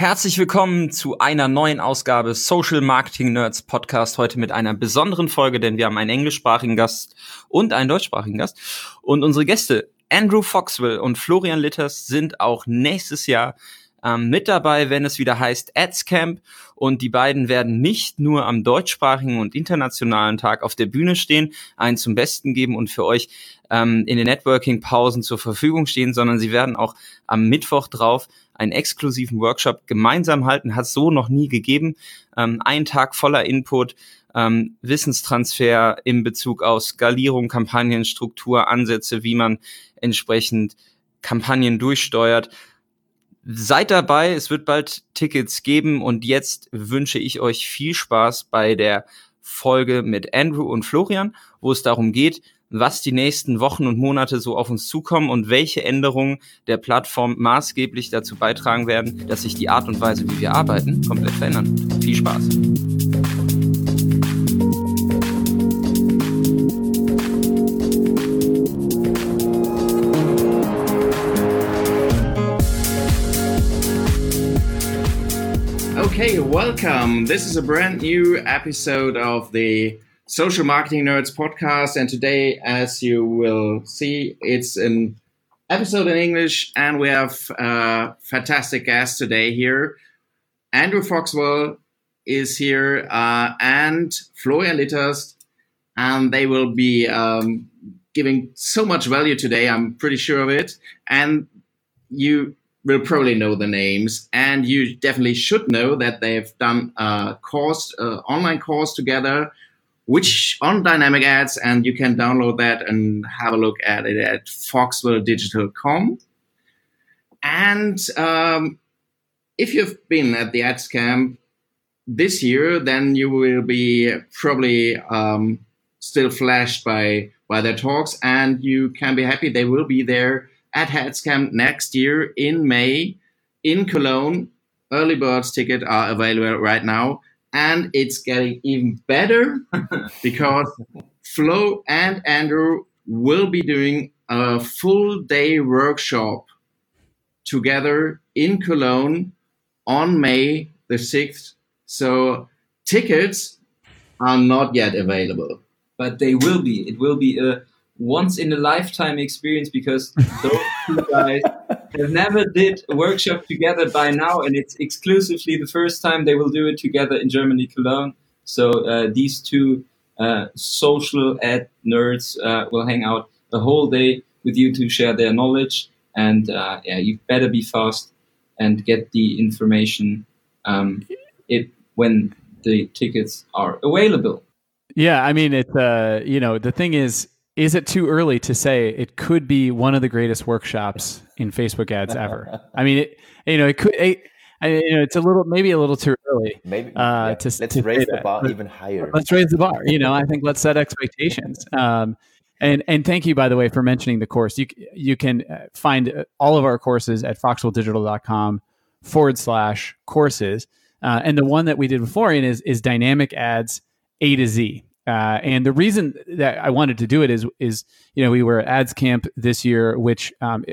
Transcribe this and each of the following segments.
Herzlich willkommen zu einer neuen Ausgabe Social Marketing Nerds Podcast. Heute mit einer besonderen Folge, denn wir haben einen englischsprachigen Gast und einen deutschsprachigen Gast. Und unsere Gäste Andrew Foxwell und Florian Litters sind auch nächstes Jahr ähm, mit dabei, wenn es wieder heißt Ads Camp. Und die beiden werden nicht nur am deutschsprachigen und internationalen Tag auf der Bühne stehen, einen zum Besten geben und für euch ähm, in den Networking-Pausen zur Verfügung stehen, sondern sie werden auch am Mittwoch drauf einen exklusiven Workshop gemeinsam halten, hat so noch nie gegeben. Ähm, ein Tag voller Input, ähm, Wissenstransfer in Bezug auf Skalierung, Kampagnenstruktur, Ansätze, wie man entsprechend Kampagnen durchsteuert. Seid dabei, es wird bald Tickets geben und jetzt wünsche ich euch viel Spaß bei der Folge mit Andrew und Florian, wo es darum geht, was die nächsten Wochen und Monate so auf uns zukommen und welche Änderungen der Plattform maßgeblich dazu beitragen werden, dass sich die Art und Weise, wie wir arbeiten, komplett verändern. Viel Spaß! Okay, welcome. This is a brand new episode of the Social Marketing Nerds podcast. And today, as you will see, it's an episode in English, and we have a fantastic guest today here. Andrew Foxwell is here, uh, and Florian Litterst, and they will be um, giving so much value today. I'm pretty sure of it. And you will probably know the names, and you definitely should know that they've done a course, uh, online course together, which on dynamic ads, and you can download that and have a look at it at foxwelldigital.com. And um, if you've been at the ads camp this year, then you will be probably um, still flashed by by their talks, and you can be happy they will be there at AdsCamp next year in May in Cologne. Early birds ticket are available right now, and it's getting even better because Flo and Andrew will be doing a full day workshop together in Cologne on May the 6th. So tickets are not yet available. But they will be. It will be a once in a lifetime experience because those two guys have never did a workshop together by now, and it's exclusively the first time they will do it together in Germany, Cologne. So uh, these two uh, social ad nerds uh, will hang out the whole day with you to share their knowledge, and uh, yeah, you better be fast and get the information um, it when the tickets are available. Yeah, I mean, it's uh, you know, the thing is, is it too early to say it could be one of the greatest workshops in Facebook ads ever? I mean, it, you know, it could. It, I, you know, it's a little, maybe a little too early. Maybe uh, yeah. to let's to raise the bar but even higher. Let's raise the bar. You know, I think let's set expectations. Um, and and thank you by the way for mentioning the course. You you can uh, find uh, all of our courses at foxwelldigital.com forward slash courses. Uh, and the one that we did with Florian is is dynamic ads A to Z. Uh, and the reason that I wanted to do it is, is you know, we were at Ads Camp this year, which, um,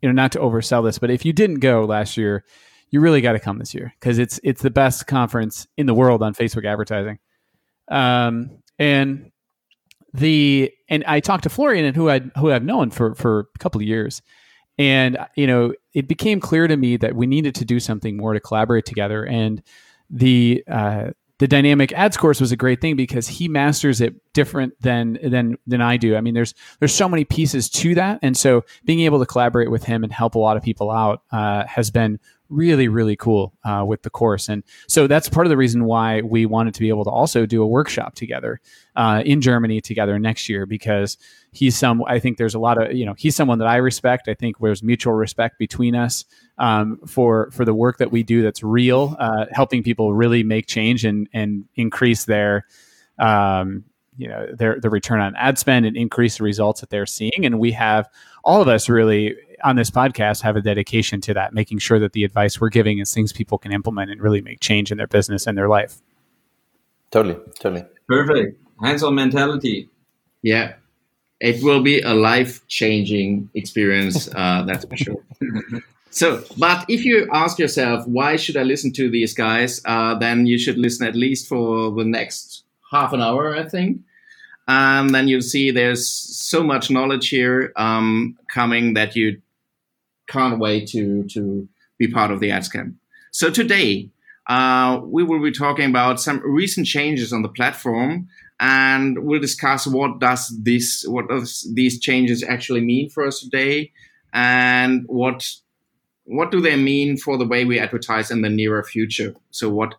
you know, not to oversell this, but if you didn't go last year, you really got to come this year because it's it's the best conference in the world on Facebook advertising. Um, and the and I talked to Florian and who I who I've known for for a couple of years, and you know, it became clear to me that we needed to do something more to collaborate together. And the uh, the dynamic ads course was a great thing because he masters it different than than than I do. I mean, there's there's so many pieces to that, and so being able to collaborate with him and help a lot of people out uh, has been really really cool uh, with the course. And so that's part of the reason why we wanted to be able to also do a workshop together uh, in germany together next year because he's some i think there's a lot of you know he's someone that i respect. I think there's mutual respect between us um, for for the work that we do that's real uh, helping people really make change and and increase their um, you know their the return on ad spend and increase the results that they're seeing and we have all of us really on this podcast have a dedication to that, making sure that the advice we're giving is things people can implement and really make change in their business and their life. Totally, totally. Perfect. Hands on mentality. Yeah. It will be a life changing experience, uh, that's for sure. So, but if you ask yourself, why should I listen to these guys? Uh, then you should listen at least for the next half an hour, I think. And then you'll see there's so much knowledge here um, coming that you can't wait to, to be part of the AdsCamp. So today, uh, we will be talking about some recent changes on the platform and we'll discuss what does this what does these changes actually mean for us today and what what do they mean for the way we advertise in the nearer future? So what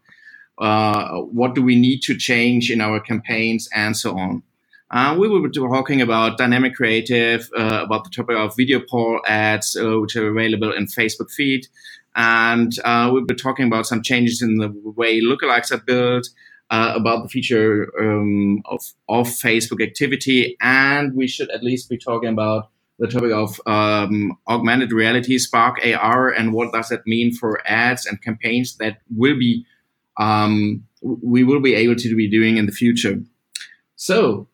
uh, what do we need to change in our campaigns and so on? Uh, we will be talking about dynamic creative, uh, about the topic of video poll ads, uh, which are available in Facebook feed. And uh, we'll be talking about some changes in the way lookalikes are built, uh, about the feature um, of, of Facebook activity. And we should at least be talking about the topic of um, augmented reality, Spark AR, and what does that mean for ads and campaigns that will be um, we will be able to be doing in the future. So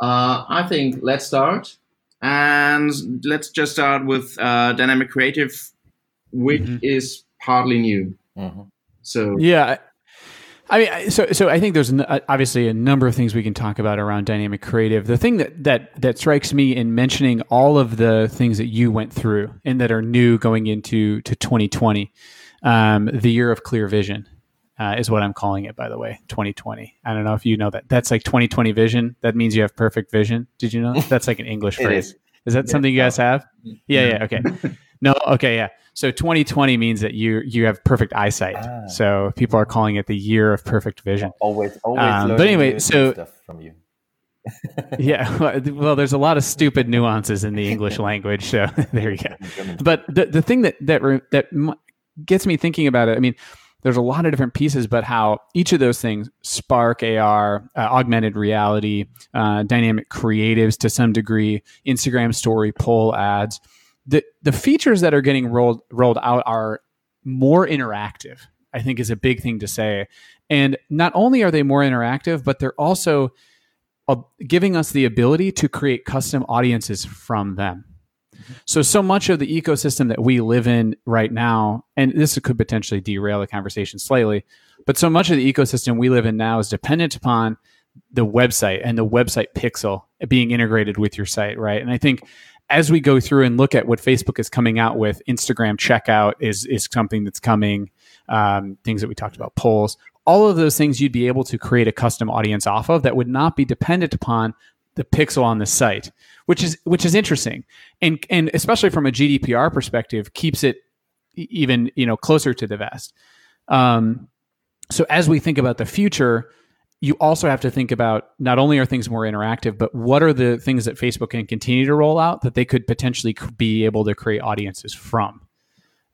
uh, I think let's start, and let's just start with uh, dynamic creative, which mm-hmm. is partly new. Mm-hmm. So yeah, I mean, so so I think there's obviously a number of things we can talk about around dynamic creative. The thing that that that strikes me in mentioning all of the things that you went through and that are new going into to 2020, um, the year of clear vision. Uh, is what I'm calling it, by the way. 2020. I don't know if you know that. That's like 2020 vision. That means you have perfect vision. Did you know? That's like an English phrase. Is. is. that yeah. something you guys have? Yeah, yeah. Okay. No, okay, yeah. So 2020 means that you you have perfect eyesight. Ah. So people are calling it the year of perfect vision. Always, always. Um, but anyway, so stuff from you. yeah, well, there's a lot of stupid nuances in the English language. So there you go. But the the thing that that that gets me thinking about it, I mean, there's a lot of different pieces, but how each of those things, Spark AR, uh, augmented reality, uh, dynamic creatives to some degree, Instagram story, poll ads the the features that are getting rolled rolled out are more interactive. I think is a big thing to say. And not only are they more interactive, but they're also uh, giving us the ability to create custom audiences from them. So, so much of the ecosystem that we live in right now, and this could potentially derail the conversation slightly, but so much of the ecosystem we live in now is dependent upon the website and the website pixel being integrated with your site, right? And I think as we go through and look at what Facebook is coming out with, Instagram checkout is is something that's coming. Um, things that we talked about, polls, all of those things you'd be able to create a custom audience off of that would not be dependent upon the pixel on the site, which is which is interesting, and and especially from a GDPR perspective, keeps it even you know closer to the vest. Um, so as we think about the future, you also have to think about not only are things more interactive, but what are the things that Facebook can continue to roll out that they could potentially be able to create audiences from.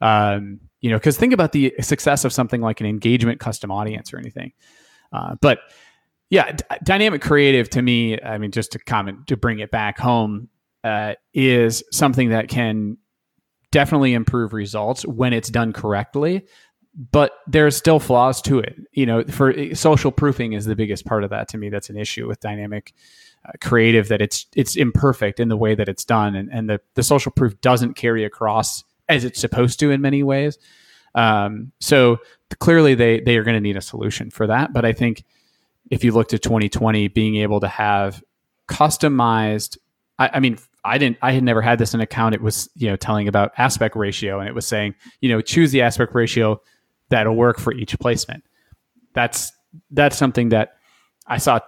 Um, you know, because think about the success of something like an engagement custom audience or anything. Uh, but yeah, d- dynamic creative to me, I mean, just to comment to bring it back home, uh, is something that can definitely improve results when it's done correctly but there's still flaws to it. You know, for social proofing is the biggest part of that to me. That's an issue with dynamic uh, creative that it's it's imperfect in the way that it's done, and and the the social proof doesn't carry across as it's supposed to in many ways. Um, so clearly, they they are going to need a solution for that. But I think if you look to 2020, being able to have customized, I, I mean, I didn't I had never had this in account. It was, you know, telling about aspect ratio and it was saying, you know, choose the aspect ratio that'll work for each placement. That's that's something that I saw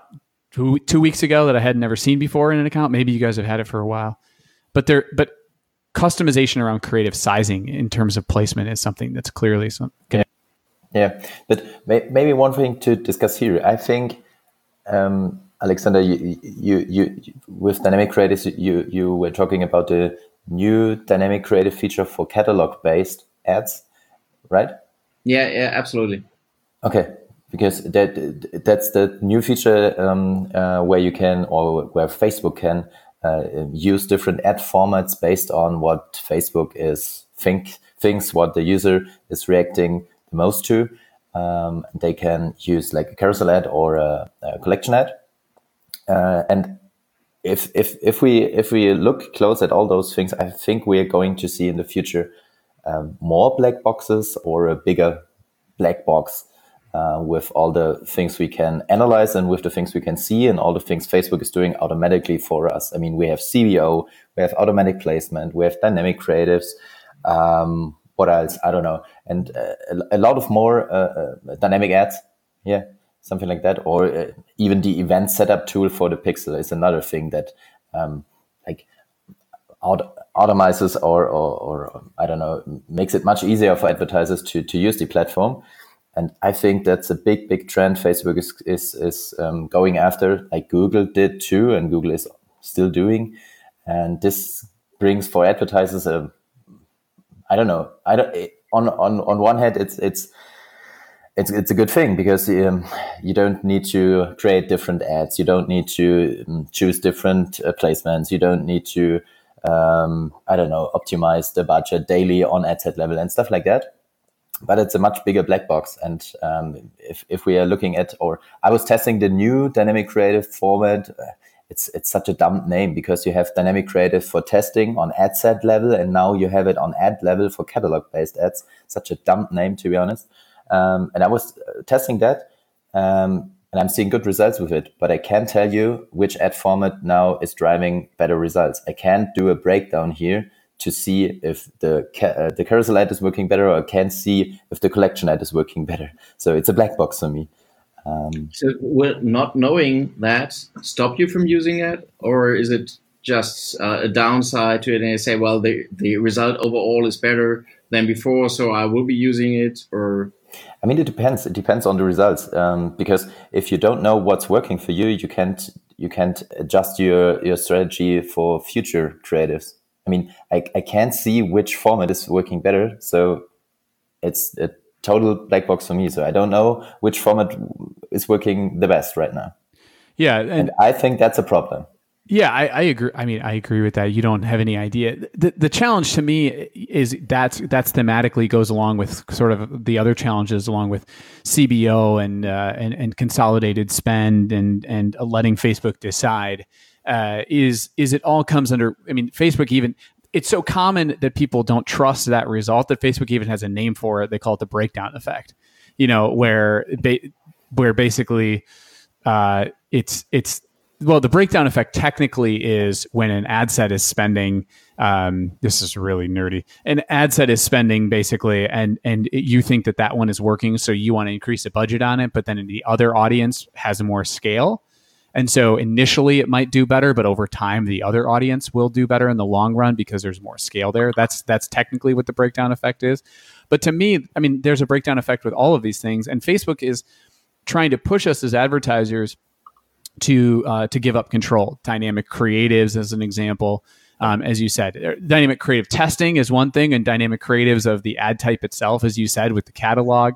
two, two weeks ago that I had never seen before in an account. Maybe you guys have had it for a while, but there but customization around creative sizing in terms of placement is something that's clearly some. Okay. Yeah, but may, maybe one thing to discuss here. I think, um, Alexander, you, you, you, with dynamic creatives, you, you were talking about the new dynamic creative feature for catalog based ads, right? Yeah, yeah, absolutely. Okay, because that that's the new feature um, uh, where you can or where Facebook can uh, use different ad formats based on what Facebook is think thinks what the user is reacting the most to. Um, they can use like a carousel ad or a, a collection ad, uh, and if if if we if we look close at all those things, I think we are going to see in the future um, more black boxes or a bigger black box uh, with all the things we can analyze and with the things we can see and all the things Facebook is doing automatically for us. I mean, we have CBO, we have automatic placement, we have dynamic creatives. Um, what else? I don't know. And uh, a, lot of more uh, uh, dynamic ads. Yeah, something like that. Or uh, even the event setup tool for the pixel is another thing that um, like auto- automizes or, or, or, I don't know, makes it much easier for advertisers to, to use the platform. And I think that's a big, big trend Facebook is, is, is um, going after, like Google did too, and Google is still doing. And this brings for advertisers a, I don't know, I don't, on, on, on one hand, it's, it's, it's, it's a good thing because um, you don't need to create different ads. You don't need to um, choose different uh, placements. You don't need to, um, I don't know, optimize the budget daily on ad set level and stuff like that. But it's a much bigger black box. And um, if, if we are looking at, or I was testing the new dynamic creative format, uh, it's it's such a dumb name because you have dynamic creative for testing on ad set level, and now you have it on ad level for catalog based ads. Such a dumb name, to be honest. Um, and I was uh, testing that, um, and I'm seeing good results with it. But I can't tell you which ad format now is driving better results. I can't do a breakdown here to see if the uh, the carousel ad is working better, or I can't see if the collection ad is working better. So it's a black box for me. Um, so will not knowing that stop you from using it, or is it just uh, a downside to it? And you say, well, the the result overall is better than before, so I will be using it, or I mean, it depends. It depends on the results. Um, because if you don't know what's working for you, you can't you can't adjust your your strategy for future creatives. I mean, I, I can't see which format is working better, so it's a total black box for me. So I don't know which format is working the best right now. Yeah, and, and I think that's a problem. Yeah, I, I, agree. I mean, I agree with that. You don't have any idea. The, the challenge to me is that's that's thematically goes along with sort of the other challenges, along with CBO and uh, and, and consolidated spend and and letting Facebook decide. Uh, is is it all comes under? I mean, Facebook even it's so common that people don't trust that result that Facebook even has a name for it. They call it the breakdown effect. You know, where ba- where basically uh, it's it's well, the breakdown effect technically is when an ad set is spending. Um, this is really nerdy. An ad set is spending basically, and and you think that that one is working, so you want to increase the budget on it, but then the other audience has more scale, and so initially it might do better, but over time the other audience will do better in the long run because there's more scale there. That's that's technically what the breakdown effect is. But to me, I mean, there's a breakdown effect with all of these things, and Facebook is trying to push us as advertisers to uh, to give up control. Dynamic creatives, as an example, um, as you said, er, dynamic creative testing is one thing, and dynamic creatives of the ad type itself, as you said, with the catalog,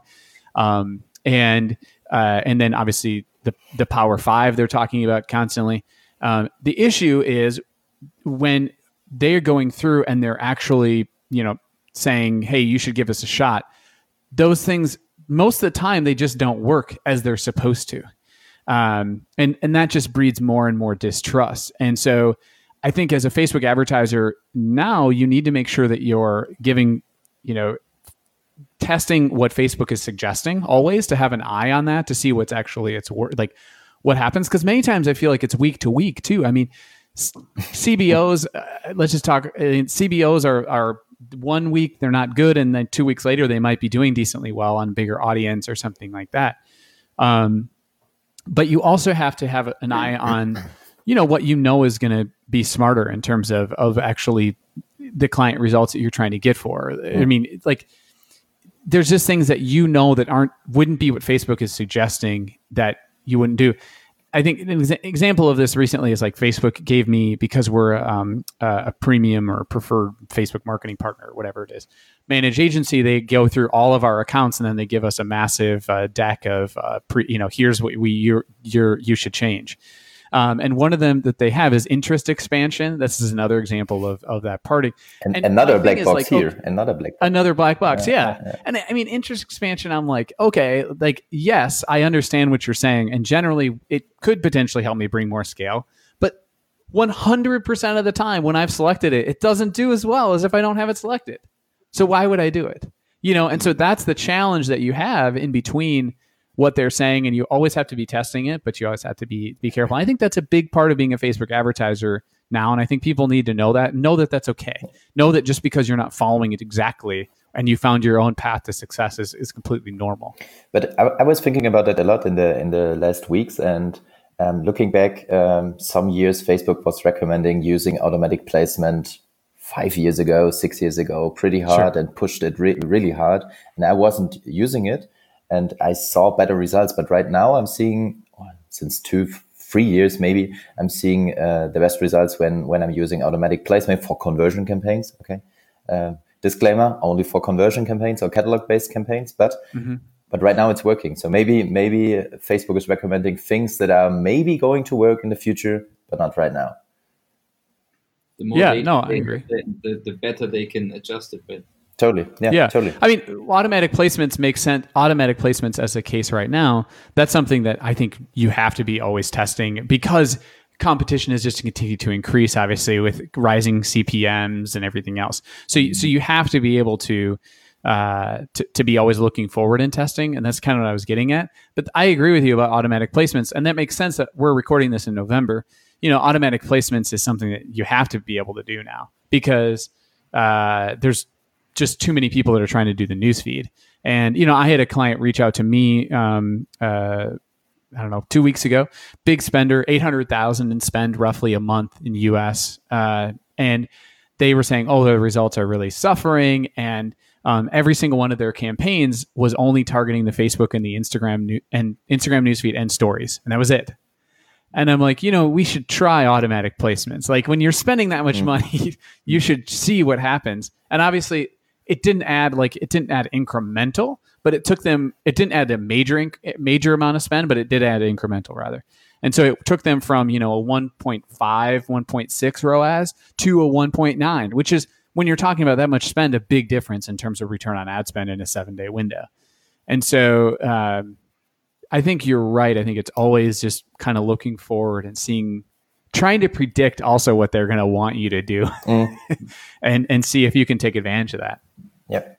um, and uh, and then obviously the the Power Five they're talking about constantly. Um, the issue is when they're going through and they're actually you know saying, "Hey, you should give us a shot." Those things most of the time they just don't work as they're supposed to um, and and that just breeds more and more distrust. And so, I think as a Facebook advertiser now, you need to make sure that you're giving, you know, testing what Facebook is suggesting always to have an eye on that to see what's actually it's work like what happens because many times I feel like it's week to week too. I mean, CBOs. Uh, let's just talk. Uh, CBOs are are one week they're not good, and then two weeks later they might be doing decently well on a bigger audience or something like that. Um, but you also have to have an eye on you know what you know is going to be smarter in terms of of actually the client results that you're trying to get for. I mean like there's just things that you know that aren't wouldn't be what facebook is suggesting that you wouldn't do I think an example of this recently is like Facebook gave me because we're um, a premium or preferred Facebook marketing partner, whatever it is, managed agency. They go through all of our accounts and then they give us a massive uh, deck of uh, pre, you know here's what we you you should change. Um, and one of them that they have is interest expansion. This is another example of, of that party. And, and another black box like, here. Oh, another black box. Another black box. Yeah, yeah. yeah. And I mean, interest expansion, I'm like, okay, like, yes, I understand what you're saying. And generally, it could potentially help me bring more scale. But 100% of the time when I've selected it, it doesn't do as well as if I don't have it selected. So why would I do it? You know, and so that's the challenge that you have in between what they're saying, and you always have to be testing it, but you always have to be be careful. I think that's a big part of being a Facebook advertiser now, and I think people need to know that. Know that that's okay. Know that just because you're not following it exactly and you found your own path to success is, is completely normal. But I, I was thinking about that a lot in the in the last weeks, and um, looking back, um, some years Facebook was recommending using automatic placement five years ago, six years ago, pretty hard, sure. and pushed it re- really hard, and I wasn't using it and I saw better results. But right now, I'm seeing since two, three years maybe, I'm seeing uh, the best results when when I'm using automatic placement for conversion campaigns. Okay, uh, disclaimer: only for conversion campaigns or catalog-based campaigns, but. Mm-hmm. But right now it's working. So maybe maybe Facebook is recommending things that are maybe going to work in the future, but not right now. The more yeah, no, I agree. The, the, the better they can adjust it with. Totally. Yeah, yeah. Totally. I mean, automatic placements make sense. Automatic placements, as a case right now, that's something that I think you have to be always testing because competition is just to continue to increase, obviously, with rising CPMS and everything else. So, so you have to be able to. Uh, to, to be always looking forward in testing. And that's kind of what I was getting at. But I agree with you about automatic placements. And that makes sense that we're recording this in November. You know, automatic placements is something that you have to be able to do now because uh, there's just too many people that are trying to do the newsfeed. And you know, I had a client reach out to me. Um, uh, I don't know, two weeks ago. Big spender, eight hundred thousand in spend roughly a month in U.S. Uh, and they were saying, "Oh, the results are really suffering." And um, every single one of their campaigns was only targeting the Facebook and the Instagram new- and Instagram newsfeed and stories, and that was it. And I'm like, you know, we should try automatic placements. Like when you're spending that much mm. money, you should see what happens. And obviously, it didn't add like it didn't add incremental, but it took them. It didn't add a major inc- major amount of spend, but it did add incremental rather. And so it took them from you know a 1.5, 1.6 ROAS to a 1.9, which is when you're talking about that much spend, a big difference in terms of return on ad spend in a seven day window. And so um, I think you're right. I think it's always just kind of looking forward and seeing trying to predict also what they're going to want you to do mm. and and see if you can take advantage of that. Yep.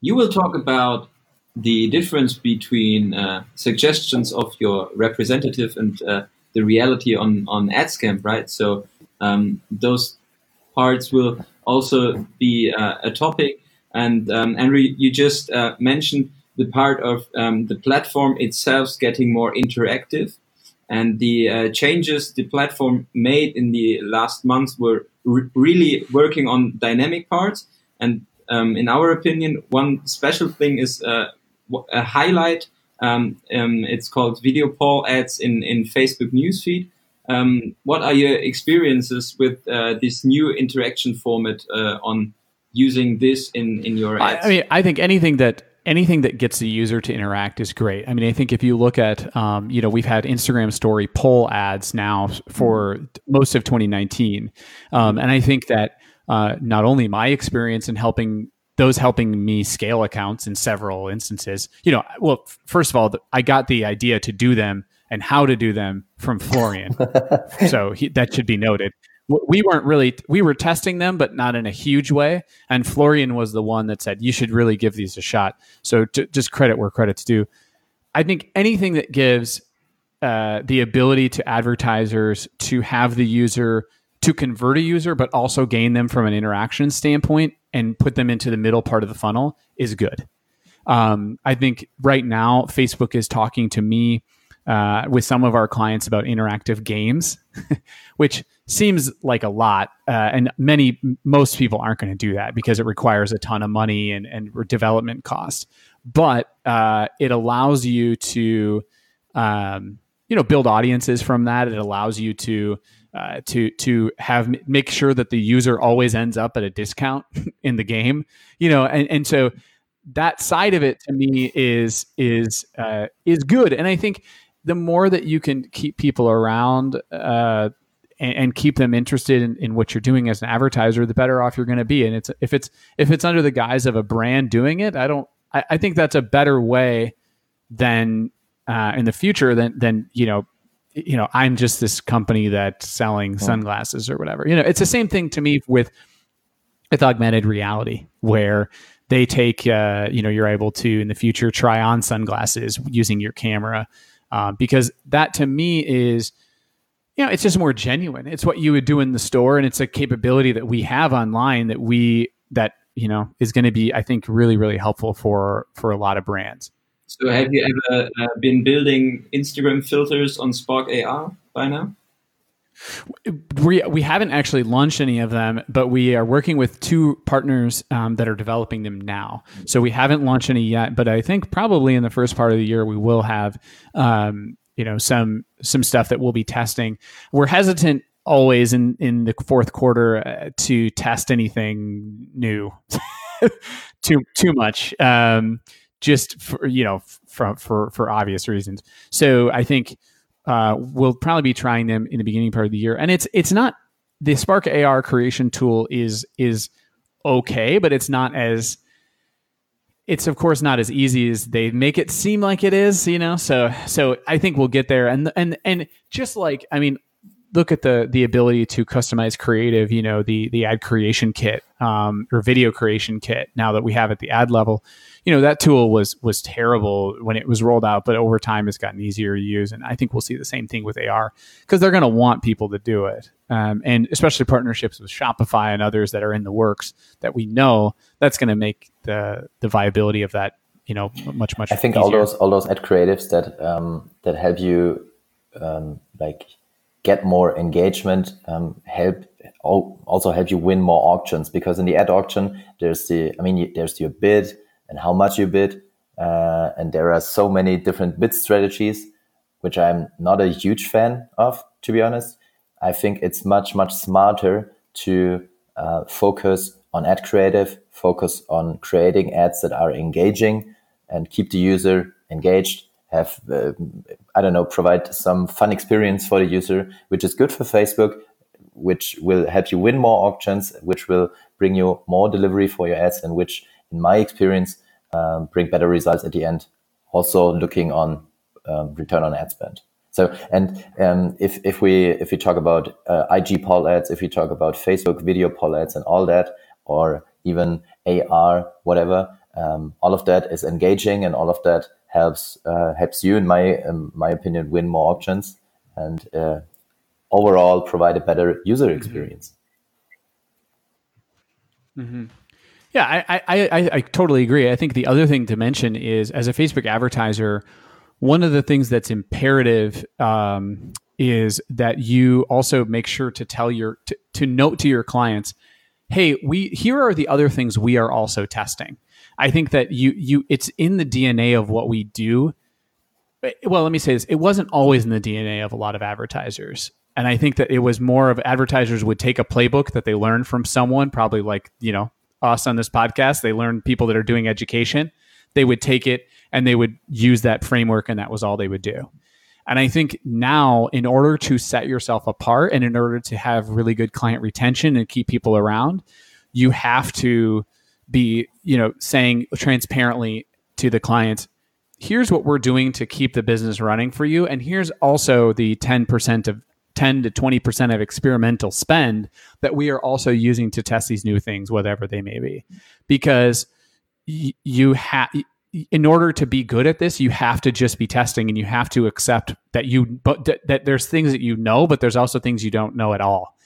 You will talk about the difference between uh, suggestions of your representative and uh, the reality on on AdsCamp right? So um, those parts will also be uh, a topic. And um, henry you just uh, mentioned the part of um, the platform itself getting more interactive and the uh, changes the platform made in the last months were re really working on dynamic parts. And um, in our opinion, one special thing is uh, a highlight. Um, um, it's called video poll ads in, in Facebook newsfeed. Um, what are your experiences with uh, this new interaction format uh, on using this in, in your ads? I, I mean, I think anything that anything that gets the user to interact is great. I mean, I think if you look at, um, you know, we've had Instagram story poll ads now for most of 2019. Um, and I think that uh, not only my experience in helping those helping me scale accounts in several instances, you know, well, first of all, I got the idea to do them and how to do them from Florian. so he, that should be noted we weren't really we were testing them but not in a huge way. And florian was the one that said you should really give these a shot. So to, just credit where credit's due. I think anything that gives uh, the ability to advertisers to have the user to convert a user but also gain them from an interaction standpoint and put them into the middle part of the funnel is good. Um, i think right now facebook is talking to me uh, with some of our clients about interactive games, which seems like a lot. Uh, and many, most people aren't going to do that because it requires a ton of money and, and development cost. But uh, it allows you to, um, you know, build audiences from that. It allows you to uh, to to have make sure that the user always ends up at a discount in the game. You know, and and so that side of it to me is is uh, is good. And I think the more that you can keep people around uh, and, and, keep them interested in, in, what you're doing as an advertiser, the better off you're going to be. And it's if it's if it's under the guise of a brand doing it, I don't. I, I think that's a better way than uh, in the future than than you know. You know, I'm just this company that's selling sunglasses or whatever. You know, it's the same thing to me with with augmented reality where they take uh, you know you're able to in the future try on sunglasses using your camera uh, because that to me is you know it's just more genuine. It's what you would do in the store and it's a capability that we have online that we that you know is going to be i think really really helpful for for a lot of brands. So have you ever uh, been building instagram filters on spark ar by now we we haven't actually launched any of them, but we are working with two partners um, that are developing them now. So we haven't launched any yet, but I think probably in the first part of the year we will have, um, you know, some some stuff that we'll be testing. We're hesitant always in in the fourth quarter uh, to test anything new, too too much. Um, just for you know for for for obvious reasons. So I think uh, we'll probably be trying them in the beginning part of the year. And it's it's not the Spark AR creation tool is is okay, but it's not as it's of course not as easy as they make it seem like it is, you know. So so I think we'll get there. And and and just like I mean, look at the the ability to customize creative, you know, the the ad creation kit um, or video creation kit now that we have at the ad level you know that tool was was terrible when it was rolled out, but over time it's gotten easier to use, and I think we'll see the same thing with AR because they're going to want people to do it, um, and especially partnerships with Shopify and others that are in the works that we know that's going to make the the viability of that you know much much. I think easier. all those all those ad creatives that um, that help you um, like get more engagement um, help also help you win more auctions because in the ad auction there's the I mean there's your bid and how much you bid. Uh, and there are so many different bid strategies, which I'm not a huge fan of, to be honest. I think it's much, much smarter to uh, focus on ad creative, focus on creating ads that are engaging and keep the user engaged, have, uh, I don't know, provide some fun experience for the user, which is good for Facebook, which will help you win more auctions, which will bring you more delivery for your ads, and which in my experience, um, bring better results at the end. Also looking on um, return on ad spend. So, and um, if, if we if we talk about uh, IG poll ads, if we talk about Facebook video poll ads and all that, or even AR, whatever, um, all of that is engaging, and all of that helps uh, helps you, in my my opinion, win more auctions and uh, overall provide a better user mm-hmm. experience. Mm-hmm. Yeah, I, I, I, I totally agree. I think the other thing to mention is as a Facebook advertiser, one of the things that's imperative um, is that you also make sure to tell your to, to note to your clients, hey, we here are the other things we are also testing. I think that you you it's in the DNA of what we do. Well, let me say this: it wasn't always in the DNA of a lot of advertisers. And I think that it was more of advertisers would take a playbook that they learned from someone, probably like, you know, us on this podcast. They learned people that are doing education. They would take it and they would use that framework, and that was all they would do. And I think now, in order to set yourself apart and in order to have really good client retention and keep people around, you have to be, you know, saying transparently to the clients, here's what we're doing to keep the business running for you. And here's also the 10% of 10 to 20% of experimental spend that we are also using to test these new things, whatever they may be. Because y- you have, in order to be good at this, you have to just be testing and you have to accept that you, but th- that there's things that you know, but there's also things you don't know at all.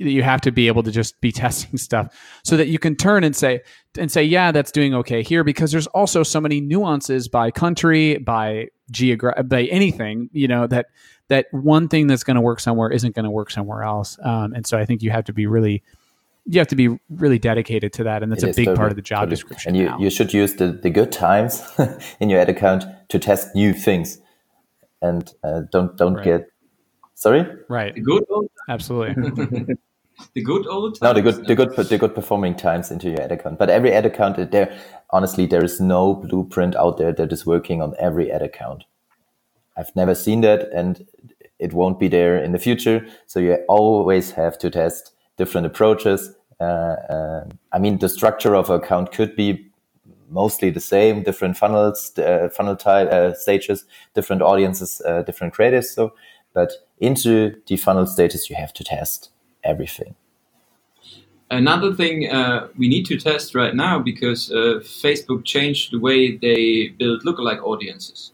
That you have to be able to just be testing stuff so that you can turn and say, and say, yeah, that's doing okay here because there's also so many nuances by country, by geographic, by anything, you know, that that one thing that's going to work somewhere isn't going to work somewhere else. Um, and so I think you have to be really, you have to be really dedicated to that. And that's it a big totally, part of the job totally. description. And you, now. you should use the, the good times in your ad account to test new things and uh, don't, don't right. get, sorry? Right. The good old Absolutely. the good old times. No, the good, the good, the good performing times into your ad account. But every ad account there, honestly, there is no blueprint out there that is working on every ad account. I've never seen that and it won't be there in the future. So you always have to test different approaches. Uh, uh, I mean, the structure of account could be mostly the same, different funnels, uh, funnel type uh, stages, different audiences, uh, different creatives. So, but into the funnel stages, you have to test everything. another thing uh, we need to test right now because Facebook changed the way they build lookalike audiences.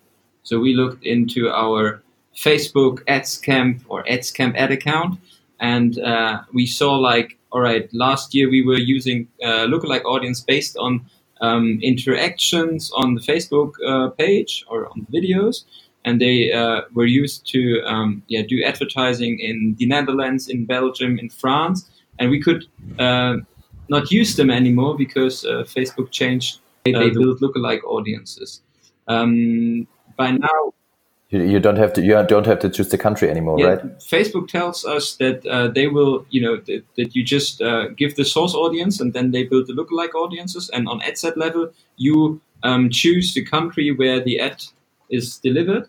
So we looked into our Facebook AdsCamp or AdsCamp ad account, and uh, we saw like, all right, last year we were using uh, lookalike audience based on um, interactions on the Facebook uh, page or on the videos, and they uh, were used to um, yeah do advertising in the Netherlands, in Belgium, in France, and we could uh, not use them anymore because uh, Facebook changed they, they build lookalike audiences. Um, by now, you, don't have to you don't have to choose the country anymore, yeah, right? Facebook tells us that uh, they will, you know, that, that you just uh, give the source audience and then they build the lookalike audiences. And on ad set level, you um, choose the country where the ad is delivered.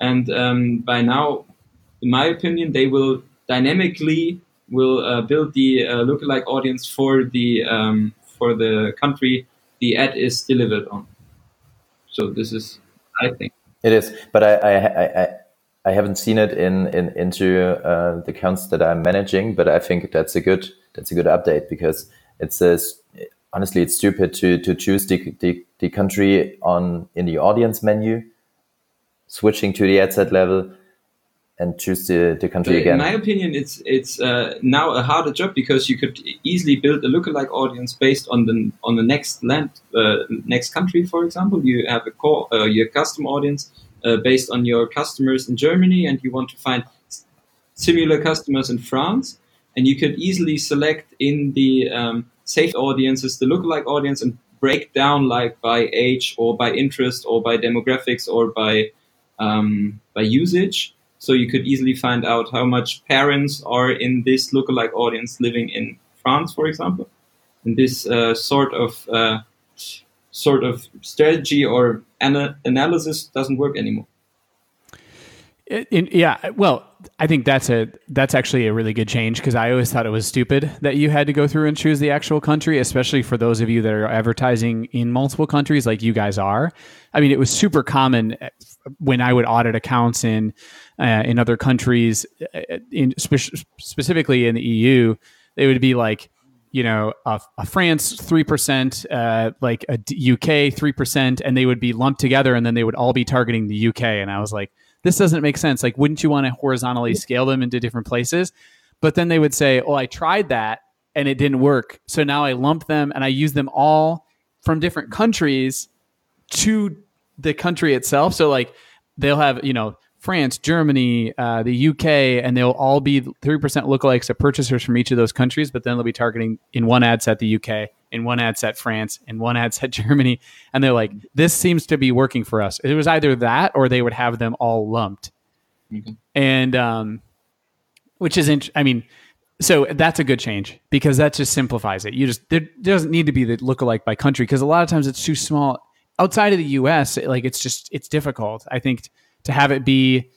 And um, by now, in my opinion, they will dynamically will uh, build the uh, lookalike audience for the um, for the country the ad is delivered on. So this is, I think. It is, but I I, I, I haven't seen it in, in into uh, the accounts that I'm managing. But I think that's a good that's a good update because it says honestly it's stupid to to choose the, the, the country on in the audience menu, switching to the ad set level, and choose the, the country but again. In my opinion, it's it's uh, now a harder job because you could easily build a lookalike audience based on the on the next land, uh, next country. For example, you have a core, uh, your custom audience uh, based on your customers in Germany, and you want to find similar customers in France, and you could easily select in the um, saved audiences the lookalike audience and break down like by age or by interest or by demographics or by um, by usage so you could easily find out how much parents are in this lookalike audience living in France, for example. And this uh, sort of uh, sort of strategy or ana- analysis doesn't work anymore. In, yeah, well, I think that's a that's actually a really good change because I always thought it was stupid that you had to go through and choose the actual country, especially for those of you that are advertising in multiple countries like you guys are. I mean, it was super common when I would audit accounts in uh, in other countries, uh, in spe- specifically in the EU, they would be like, you know, a, a France three percent, uh, like a UK three percent, and they would be lumped together, and then they would all be targeting the UK. And I was like, this doesn't make sense. Like, wouldn't you want to horizontally scale them into different places? But then they would say, oh, I tried that and it didn't work, so now I lump them and I use them all from different countries to the country itself. So like they'll have you know France, Germany, uh, the UK, and they'll all be 3% lookalikes of purchasers from each of those countries, but then they'll be targeting in one ad set the UK, in one ad set France, in one ad set Germany. And they're like, this seems to be working for us. It was either that or they would have them all lumped. Mm-hmm. And, um, which is, int- I mean, so that's a good change because that just simplifies it. You just, there doesn't need to be the lookalike by country because a lot of times it's too small. Outside of the US, like it's just, it's difficult. I think to have it be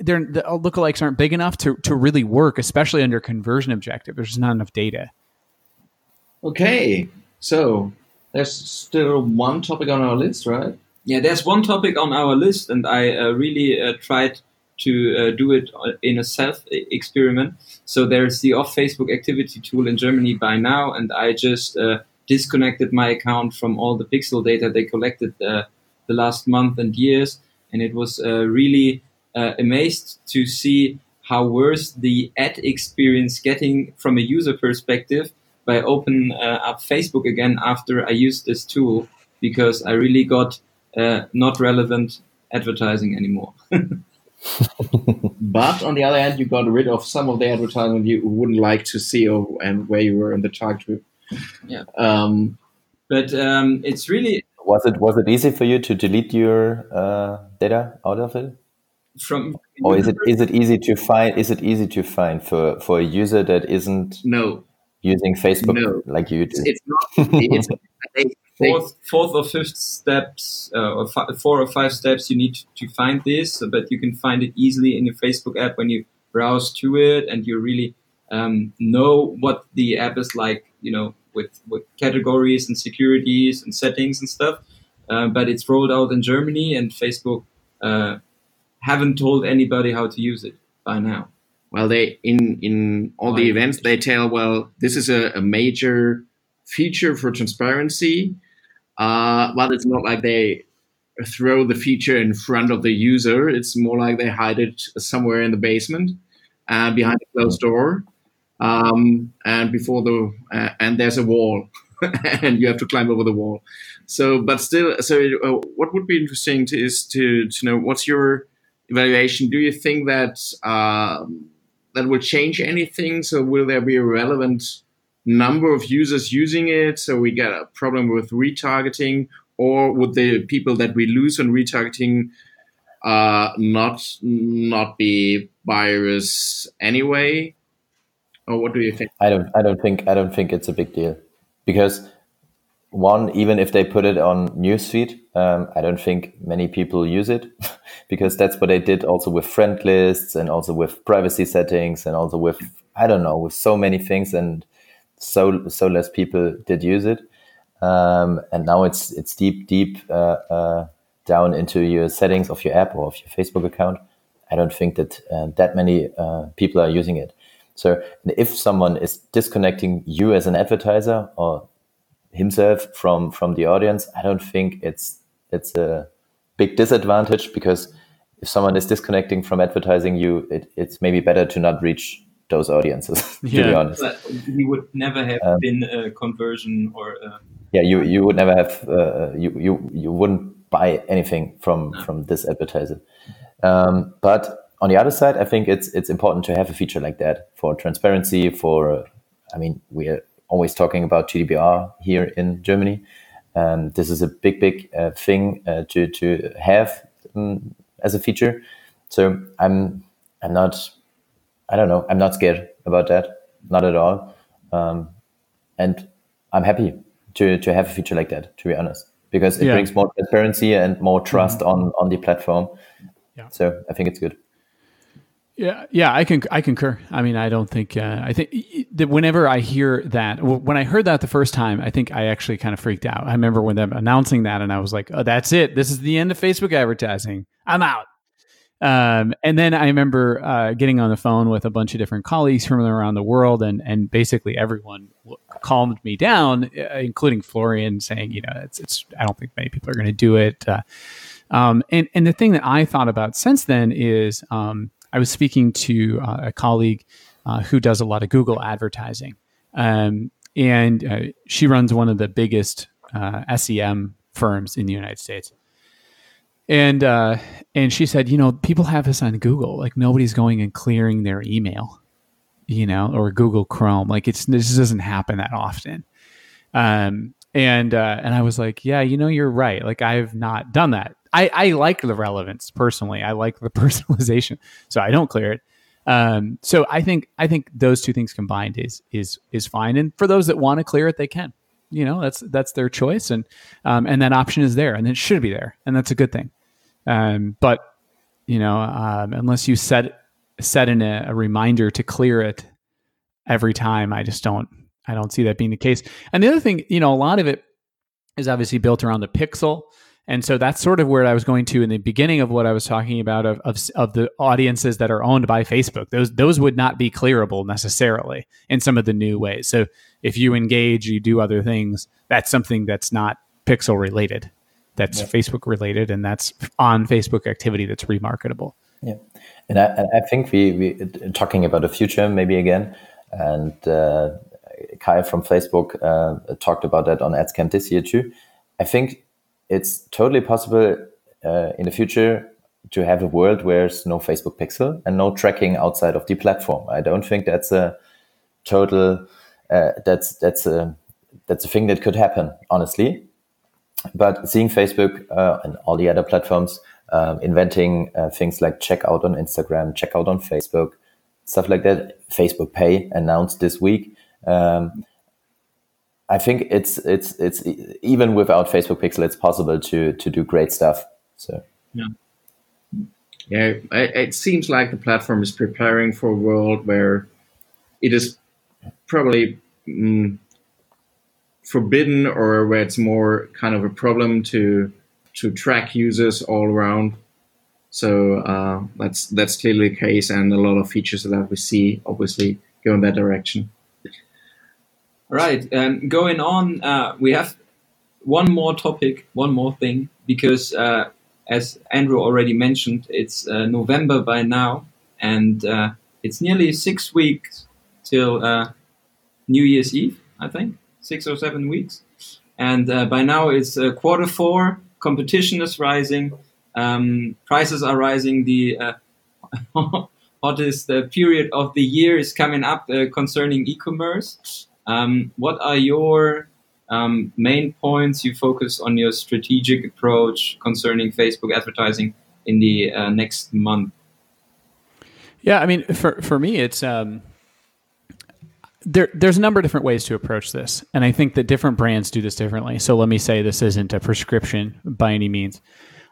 they're, the lookalikes aren't big enough to, to really work, especially under conversion objective. There's just not enough data. Okay, so there's still one topic on our list, right? Yeah, there's one topic on our list, and I uh, really uh, tried to uh, do it uh, in a self experiment. So there's the off Facebook activity tool in Germany by now, and I just uh, disconnected my account from all the pixel data they collected uh, the last month and years and it was really amazed to see how worse the ad experience getting from a user perspective by open uh, up Facebook again after I used this tool because I really got uh, not relevant advertising anymore. but on the other hand, you got rid of some of the advertising you wouldn't like to see or, and where you were in the target group. Yeah. Um, but um, it's really was it was it easy for you to delete your uh, data out of it? From or is it is it easy to find? Is it easy to find for for a user that isn't no using Facebook no. like you do? It's not. It's, they, fourth, fourth or fifth steps, uh, or four or five steps, you need to find this, but you can find it easily in your Facebook app when you browse to it and you really um, know what the app is like. You know, with, with categories and securities and settings and stuff. Uh, but it's rolled out in Germany, and Facebook uh, haven't told anybody how to use it by now. Well, they in in all the events they tell, well, this is a, a major feature for transparency. Uh, well, it's not like they throw the feature in front of the user. It's more like they hide it somewhere in the basement, uh, behind a closed door, um, and before the uh, and there's a wall, and you have to climb over the wall. So, but still, so uh, what would be interesting to, is to to know what's your evaluation. Do you think that um, that will change anything? So, will there be a relevant number of users using it? So we get a problem with retargeting, or would the people that we lose on retargeting uh, not not be buyers anyway? Or what do you think? I don't. I don't think. I don't think it's a big deal because one, even if they put it on newsfeed, um, I don't think many people use it because that's what they did also with friend lists and also with privacy settings and also with I don't know with so many things and so so less people did use it. Um, and now it's it's deep deep uh, uh, down into your settings of your app or of your Facebook account. I don't think that uh, that many uh, people are using it. So if someone is disconnecting you as an advertiser or himself from from the audience, I don't think it's it's a big disadvantage because if someone is disconnecting from advertising you, it, it's maybe better to not reach those audiences. to yeah, be honest, but he would never have um, been a conversion or. A... Yeah, you you would never have uh, you you you wouldn't buy anything from no. from this advertiser. Um, but on the other side, I think it's it's important to have a feature like that for transparency. For I mean, we're always talking about GDPR here in Germany. Um, this is a big, big uh, thing uh, to to have um, as a feature. So I'm I'm not I don't know I'm not scared about that, not at all. Um, and I'm happy to to have a feature like that. To be honest, because it yeah. brings more transparency and more trust mm-hmm. on on the platform. Yeah. So I think it's good. Yeah, yeah, I can I concur. I mean, I don't think uh, I think that whenever I hear that, when I heard that the first time, I think I actually kind of freaked out. I remember when them announcing that, and I was like, "Oh, that's it. This is the end of Facebook advertising. I'm out." Um, and then I remember uh, getting on the phone with a bunch of different colleagues from around the world, and and basically everyone calmed me down, uh, including Florian, saying, "You know, it's it's. I don't think many people are going to do it." Uh, um, and and the thing that I thought about since then is. Um, I was speaking to uh, a colleague uh, who does a lot of Google advertising, um, and uh, she runs one of the biggest uh, SEM firms in the United States. And uh, and she said, you know, people have this on Google. Like nobody's going and clearing their email, you know, or Google Chrome. Like it's this doesn't happen that often. Um, and uh, and I was like, yeah, you know, you're right. Like I've not done that. I, I like the relevance personally. I like the personalization, so I don't clear it. Um, so I think I think those two things combined is is is fine. And for those that want to clear it, they can. You know, that's that's their choice, and um, and that option is there, and it should be there, and that's a good thing. Um, but you know, um, unless you set set in a, a reminder to clear it every time, I just don't I don't see that being the case. And the other thing, you know, a lot of it is obviously built around the pixel. And so that's sort of where I was going to in the beginning of what I was talking about of, of, of, the audiences that are owned by Facebook. Those those would not be clearable necessarily in some of the new ways. So if you engage, you do other things, that's something that's not pixel related. That's yeah. Facebook related and that's on Facebook activity that's remarketable. Yeah. And I, I think we, we talking about the future maybe again and uh, Kai from Facebook uh, talked about that on AdsCamp this year too. I think it's totally possible uh, in the future to have a world where there's no Facebook pixel and no tracking outside of the platform. I don't think that's a total uh, that's that's a that's a thing that could happen honestly. But seeing Facebook uh, and all the other platforms um, inventing uh, things like checkout on Instagram, checkout on Facebook, stuff like that. Facebook Pay announced this week. Um, I think it's it's it's even without Facebook Pixel, it's possible to to do great stuff. So yeah, yeah. It seems like the platform is preparing for a world where it is probably mm, forbidden, or where it's more kind of a problem to to track users all around. So uh, that's that's clearly the case, and a lot of features that we see obviously go in that direction. Right. Um, going on, uh, we have one more topic, one more thing, because uh, as Andrew already mentioned, it's uh, November by now, and uh, it's nearly six weeks till uh, New Year's Eve, I think, six or seven weeks. And uh, by now it's quarter four, competition is rising, um, prices are rising, the hottest period of the year is coming up concerning e-commerce. Um, what are your um, main points you focus on your strategic approach concerning Facebook advertising in the uh, next month? Yeah, I mean, for for me, it's um, there. There's a number of different ways to approach this, and I think that different brands do this differently. So let me say this isn't a prescription by any means.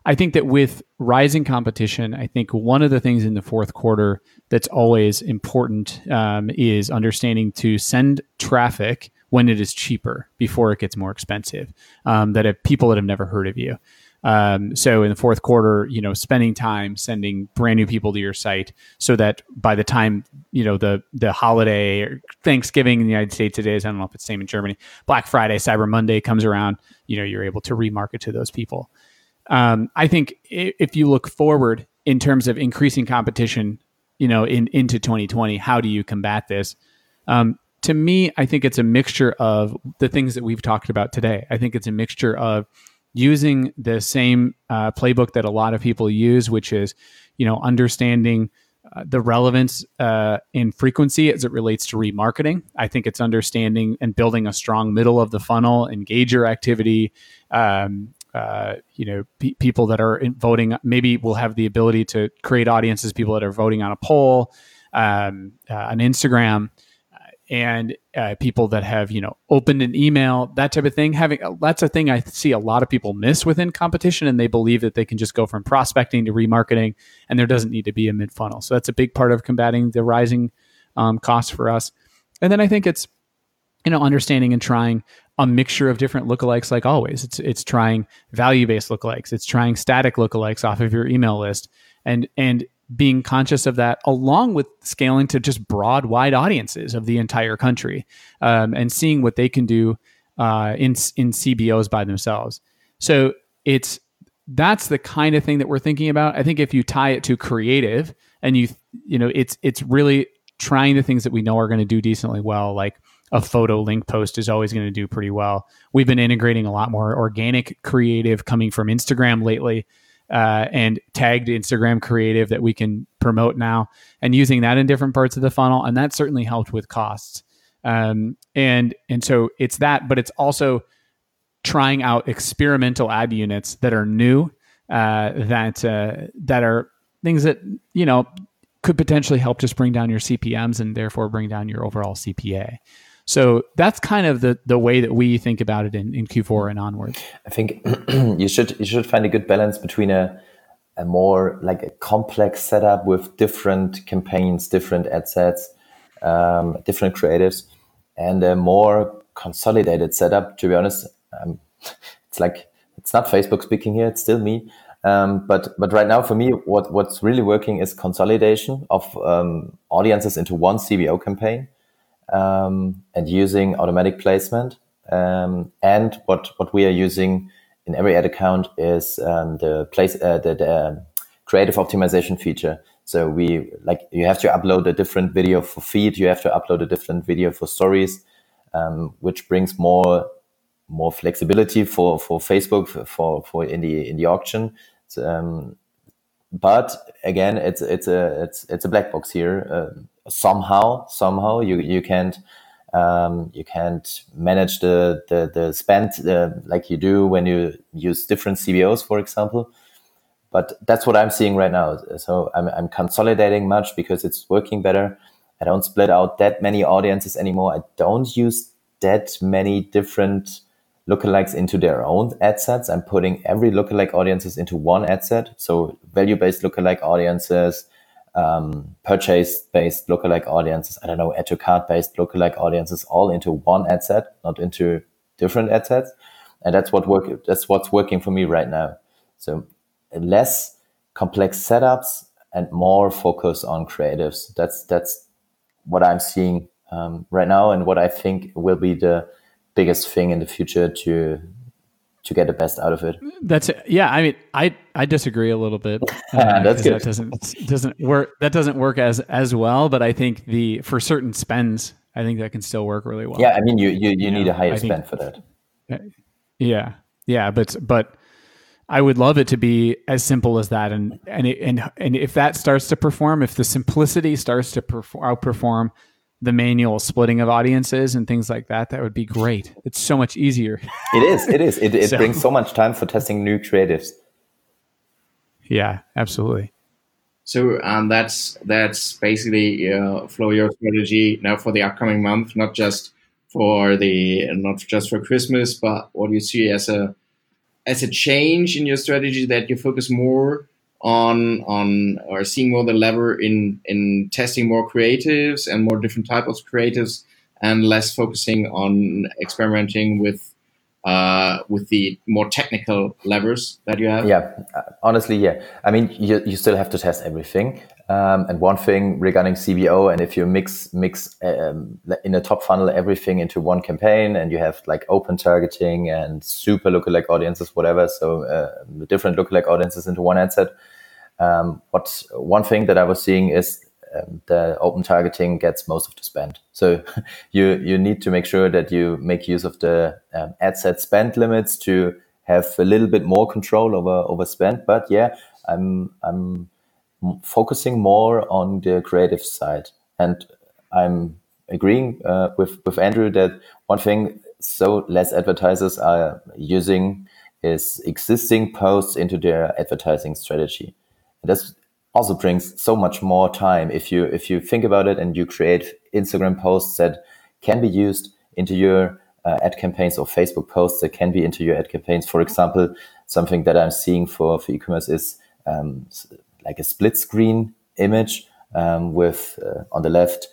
I think that with rising competition, I think one of the things in the fourth quarter that's always important um, is understanding to send traffic when it is cheaper before it gets more expensive. Um, that have people that have never heard of you. Um, so in the fourth quarter, you know, spending time sending brand new people to your site, so that by the time you know the the holiday or Thanksgiving in the United States today is I don't know if it's same in Germany. Black Friday, Cyber Monday comes around. You know, you're able to remarket to those people. Um, I think if you look forward in terms of increasing competition, you know, in into 2020, how do you combat this? Um, to me, I think it's a mixture of the things that we've talked about today. I think it's a mixture of using the same uh, playbook that a lot of people use, which is, you know, understanding uh, the relevance uh, in frequency as it relates to remarketing. I think it's understanding and building a strong middle of the funnel, engager activity. Um, uh, you know, pe- people that are voting maybe will have the ability to create audiences, people that are voting on a poll, um, uh, on Instagram and uh, people that have you know opened an email that type of thing. Having that's a thing i see a lot of people miss within competition and they believe that they can just go from prospecting to remarketing and there doesn't need to be a mid funnel so that's a big part of combating the rising um, costs for us. And then i think it's you know understanding and trying a mixture of different lookalikes like always. It's it's trying value based lookalikes. It's trying static lookalikes off of your email list. And and being conscious of that along with scaling to just broad wide audiences of the entire country um, and seeing what they can do uh, in in cbos by themselves. So it's that's the kind of thing that we're thinking about. I think if you tie it to creative and you you know it's it's really trying the things that we know are going to do decently well like a photo link post is always going to do pretty well we've been integrating a lot more organic creative coming from instagram lately uh, and tagged Instagram creative that we can promote now and using that in different parts of the funnel. And that certainly helped with costs. Um, and, and so it's that, but it's also trying out experimental ad units that are new, uh, that, uh, that are things that, you know, could potentially help just bring down your CPMs and therefore bring down your overall CPA. So that's kind of the the way that we think about it in, in Q4 and onwards. I think you should you should find a good balance between a a more like a complex setup with different campaigns, different ad sets, um, different creatives, and a more consolidated setup. To be honest, um, it's like it's not Facebook speaking here; it's still me. Um, but but right now, for me, what what's really working is consolidation of um, audiences into one CBO campaign um, and using automatic placement. Um, and what what we are using in every ad account is um, the place uh, the, the um, creative optimization feature. So we like you have to upload a different video for feed. You have to upload a different video for stories, um, which brings more more flexibility for for Facebook for for in the in the auction. So, um, but again, it's it's a it's it's a black box here. Uh, somehow somehow you you can't um, you can't manage the the, the spend uh, like you do when you use different CBOs, for example. But that's what I'm seeing right now. So I'm, I'm consolidating much because it's working better. I don't split out that many audiences anymore. I don't use that many different lookalikes into their own ad sets. I'm putting every lookalike audiences into one ad set. So value based lookalike audiences, um, purchase-based lookalike audiences, I don't know, add to cart-based lookalike audiences, all into one ad set, not into different ad sets. And that's what work. That's what's working for me right now. So less complex setups and more focus on creatives. That's that's what I'm seeing um, right now, and what I think will be the biggest thing in the future to to get the best out of it. That's yeah. I mean, I I disagree a little bit. Uh, That's good. That doesn't doesn't work. That doesn't work as as well. But I think the for certain spends, I think that can still work really well. Yeah, I mean, you you, you, you need know, a higher spend for that. Yeah, yeah, but but I would love it to be as simple as that, and and it, and and if that starts to perform, if the simplicity starts to perform, outperform the manual splitting of audiences and things like that, that would be great. It's so much easier. it is. It is. It, it so, brings so much time for testing new creatives. Yeah, absolutely. So um, that's that's basically uh, flow your strategy now for the upcoming month, not just for the not just for Christmas, but what do you see as a as a change in your strategy that you focus more on on or seeing more the lever in in testing more creatives and more different types of creatives and less focusing on experimenting with uh, with the more technical levers that you have? Yeah, uh, honestly, yeah. I mean, you, you still have to test everything. Um, and one thing regarding CBO, and if you mix mix um, in a top funnel everything into one campaign, and you have like open targeting and super lookalike audiences, whatever, so uh, different lookalike audiences into one ad set. Um, what one thing that I was seeing is um, the open targeting gets most of the spend. So you you need to make sure that you make use of the um, ad set spend limits to have a little bit more control over over spend. But yeah, I'm I'm focusing more on the creative side. And I'm agreeing uh, with, with Andrew that one thing so less advertisers are using is existing posts into their advertising strategy. This also brings so much more time if you if you think about it and you create Instagram posts that can be used into your uh, ad campaigns or Facebook posts that can be into your ad campaigns. For example, something that I'm seeing for, for e-commerce is um, like a split screen image um, with uh, on the left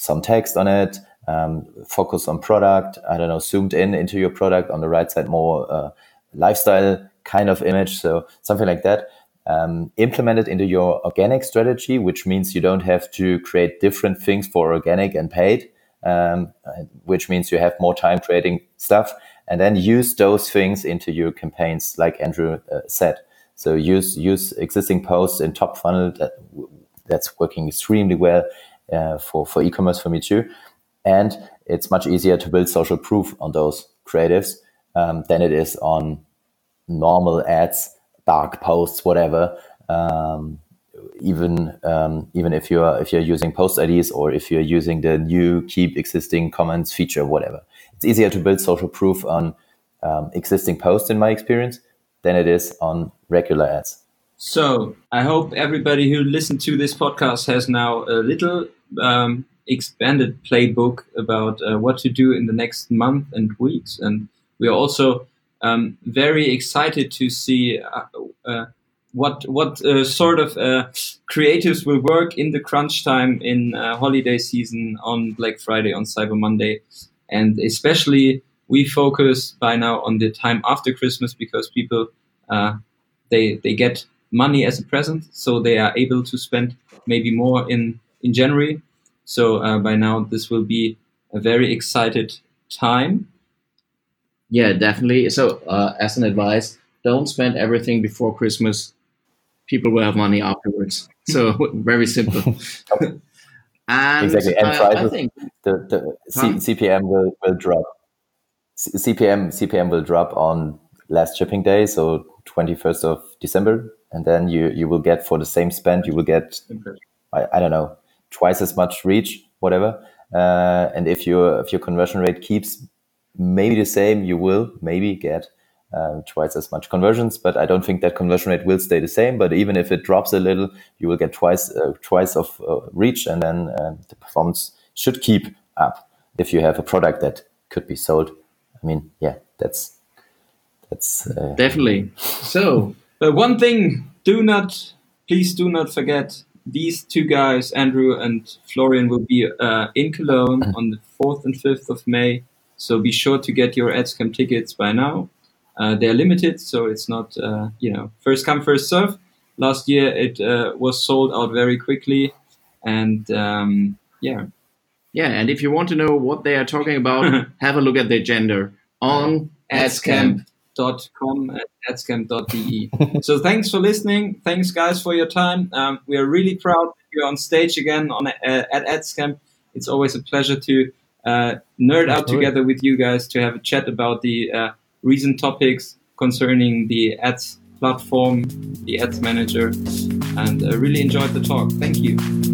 some text on it, um, focus on product. I don't know, zoomed in into your product. On the right side, more uh, lifestyle kind of image. So something like that. Um, implement it into your organic strategy, which means you don't have to create different things for organic and paid, um, which means you have more time creating stuff, and then use those things into your campaigns, like Andrew uh, said. So use use existing posts in top funnel. That, that's working extremely well uh, for for e-commerce for me too, and it's much easier to build social proof on those creatives um, than it is on normal ads, dark posts, whatever. Um, even um, even if you're if you're using post IDs or if you're using the new keep existing comments feature, whatever, it's easier to build social proof on um, existing posts in my experience than it is on regular ads. So I hope everybody who listened to this podcast has now a little um, expanded playbook about uh, what to do in the next month and weeks. And we are also um, very excited to see uh, uh, what what uh, sort of uh, creatives will work in the crunch time in uh, holiday season on Black Friday, on Cyber Monday, and especially we focus by now on the time after Christmas because people uh, they they get money as a present, so they are able to spend maybe more in in January. So by now, this will be a very excited time. Yeah, definitely. So uh, as an advice, don't spend everything before Christmas. People will have money afterwards. So very simple. and exactly, and prices, think, the, the C- CPM will, will drop. CPM CPM will drop on last shipping day, so 21st of December, and then you you will get for the same spend, you will get I, I don't know twice as much reach, whatever. Uh, and if your if your conversion rate keeps maybe the same, you will maybe get uh, twice as much conversions. But I don't think that conversion rate will stay the same. But even if it drops a little, you will get twice uh, twice of uh, reach, and then uh, the performance should keep up if you have a product that could be sold. I mean, yeah, that's that's uh, definitely so. But one thing, do not, please do not forget these two guys, Andrew and Florian, will be uh, in Cologne on the 4th and 5th of May. So be sure to get your AdsCamp tickets by now. Uh, they're limited, so it's not, uh, you know, first come, first serve. last year it uh, was sold out very quickly, and um, yeah. Yeah, and if you want to know what they are talking about, have a look at the agenda on adscamp.com and adscamp.de. so thanks for listening. Thanks, guys, for your time. Um, we are really proud that you're on stage again on uh, at AdsCamp. It's always a pleasure to nerd out together with you guys to have a chat about the uh, recent topics concerning the ads platform, the ads manager, and uh, really enjoyed the talk. Thank you.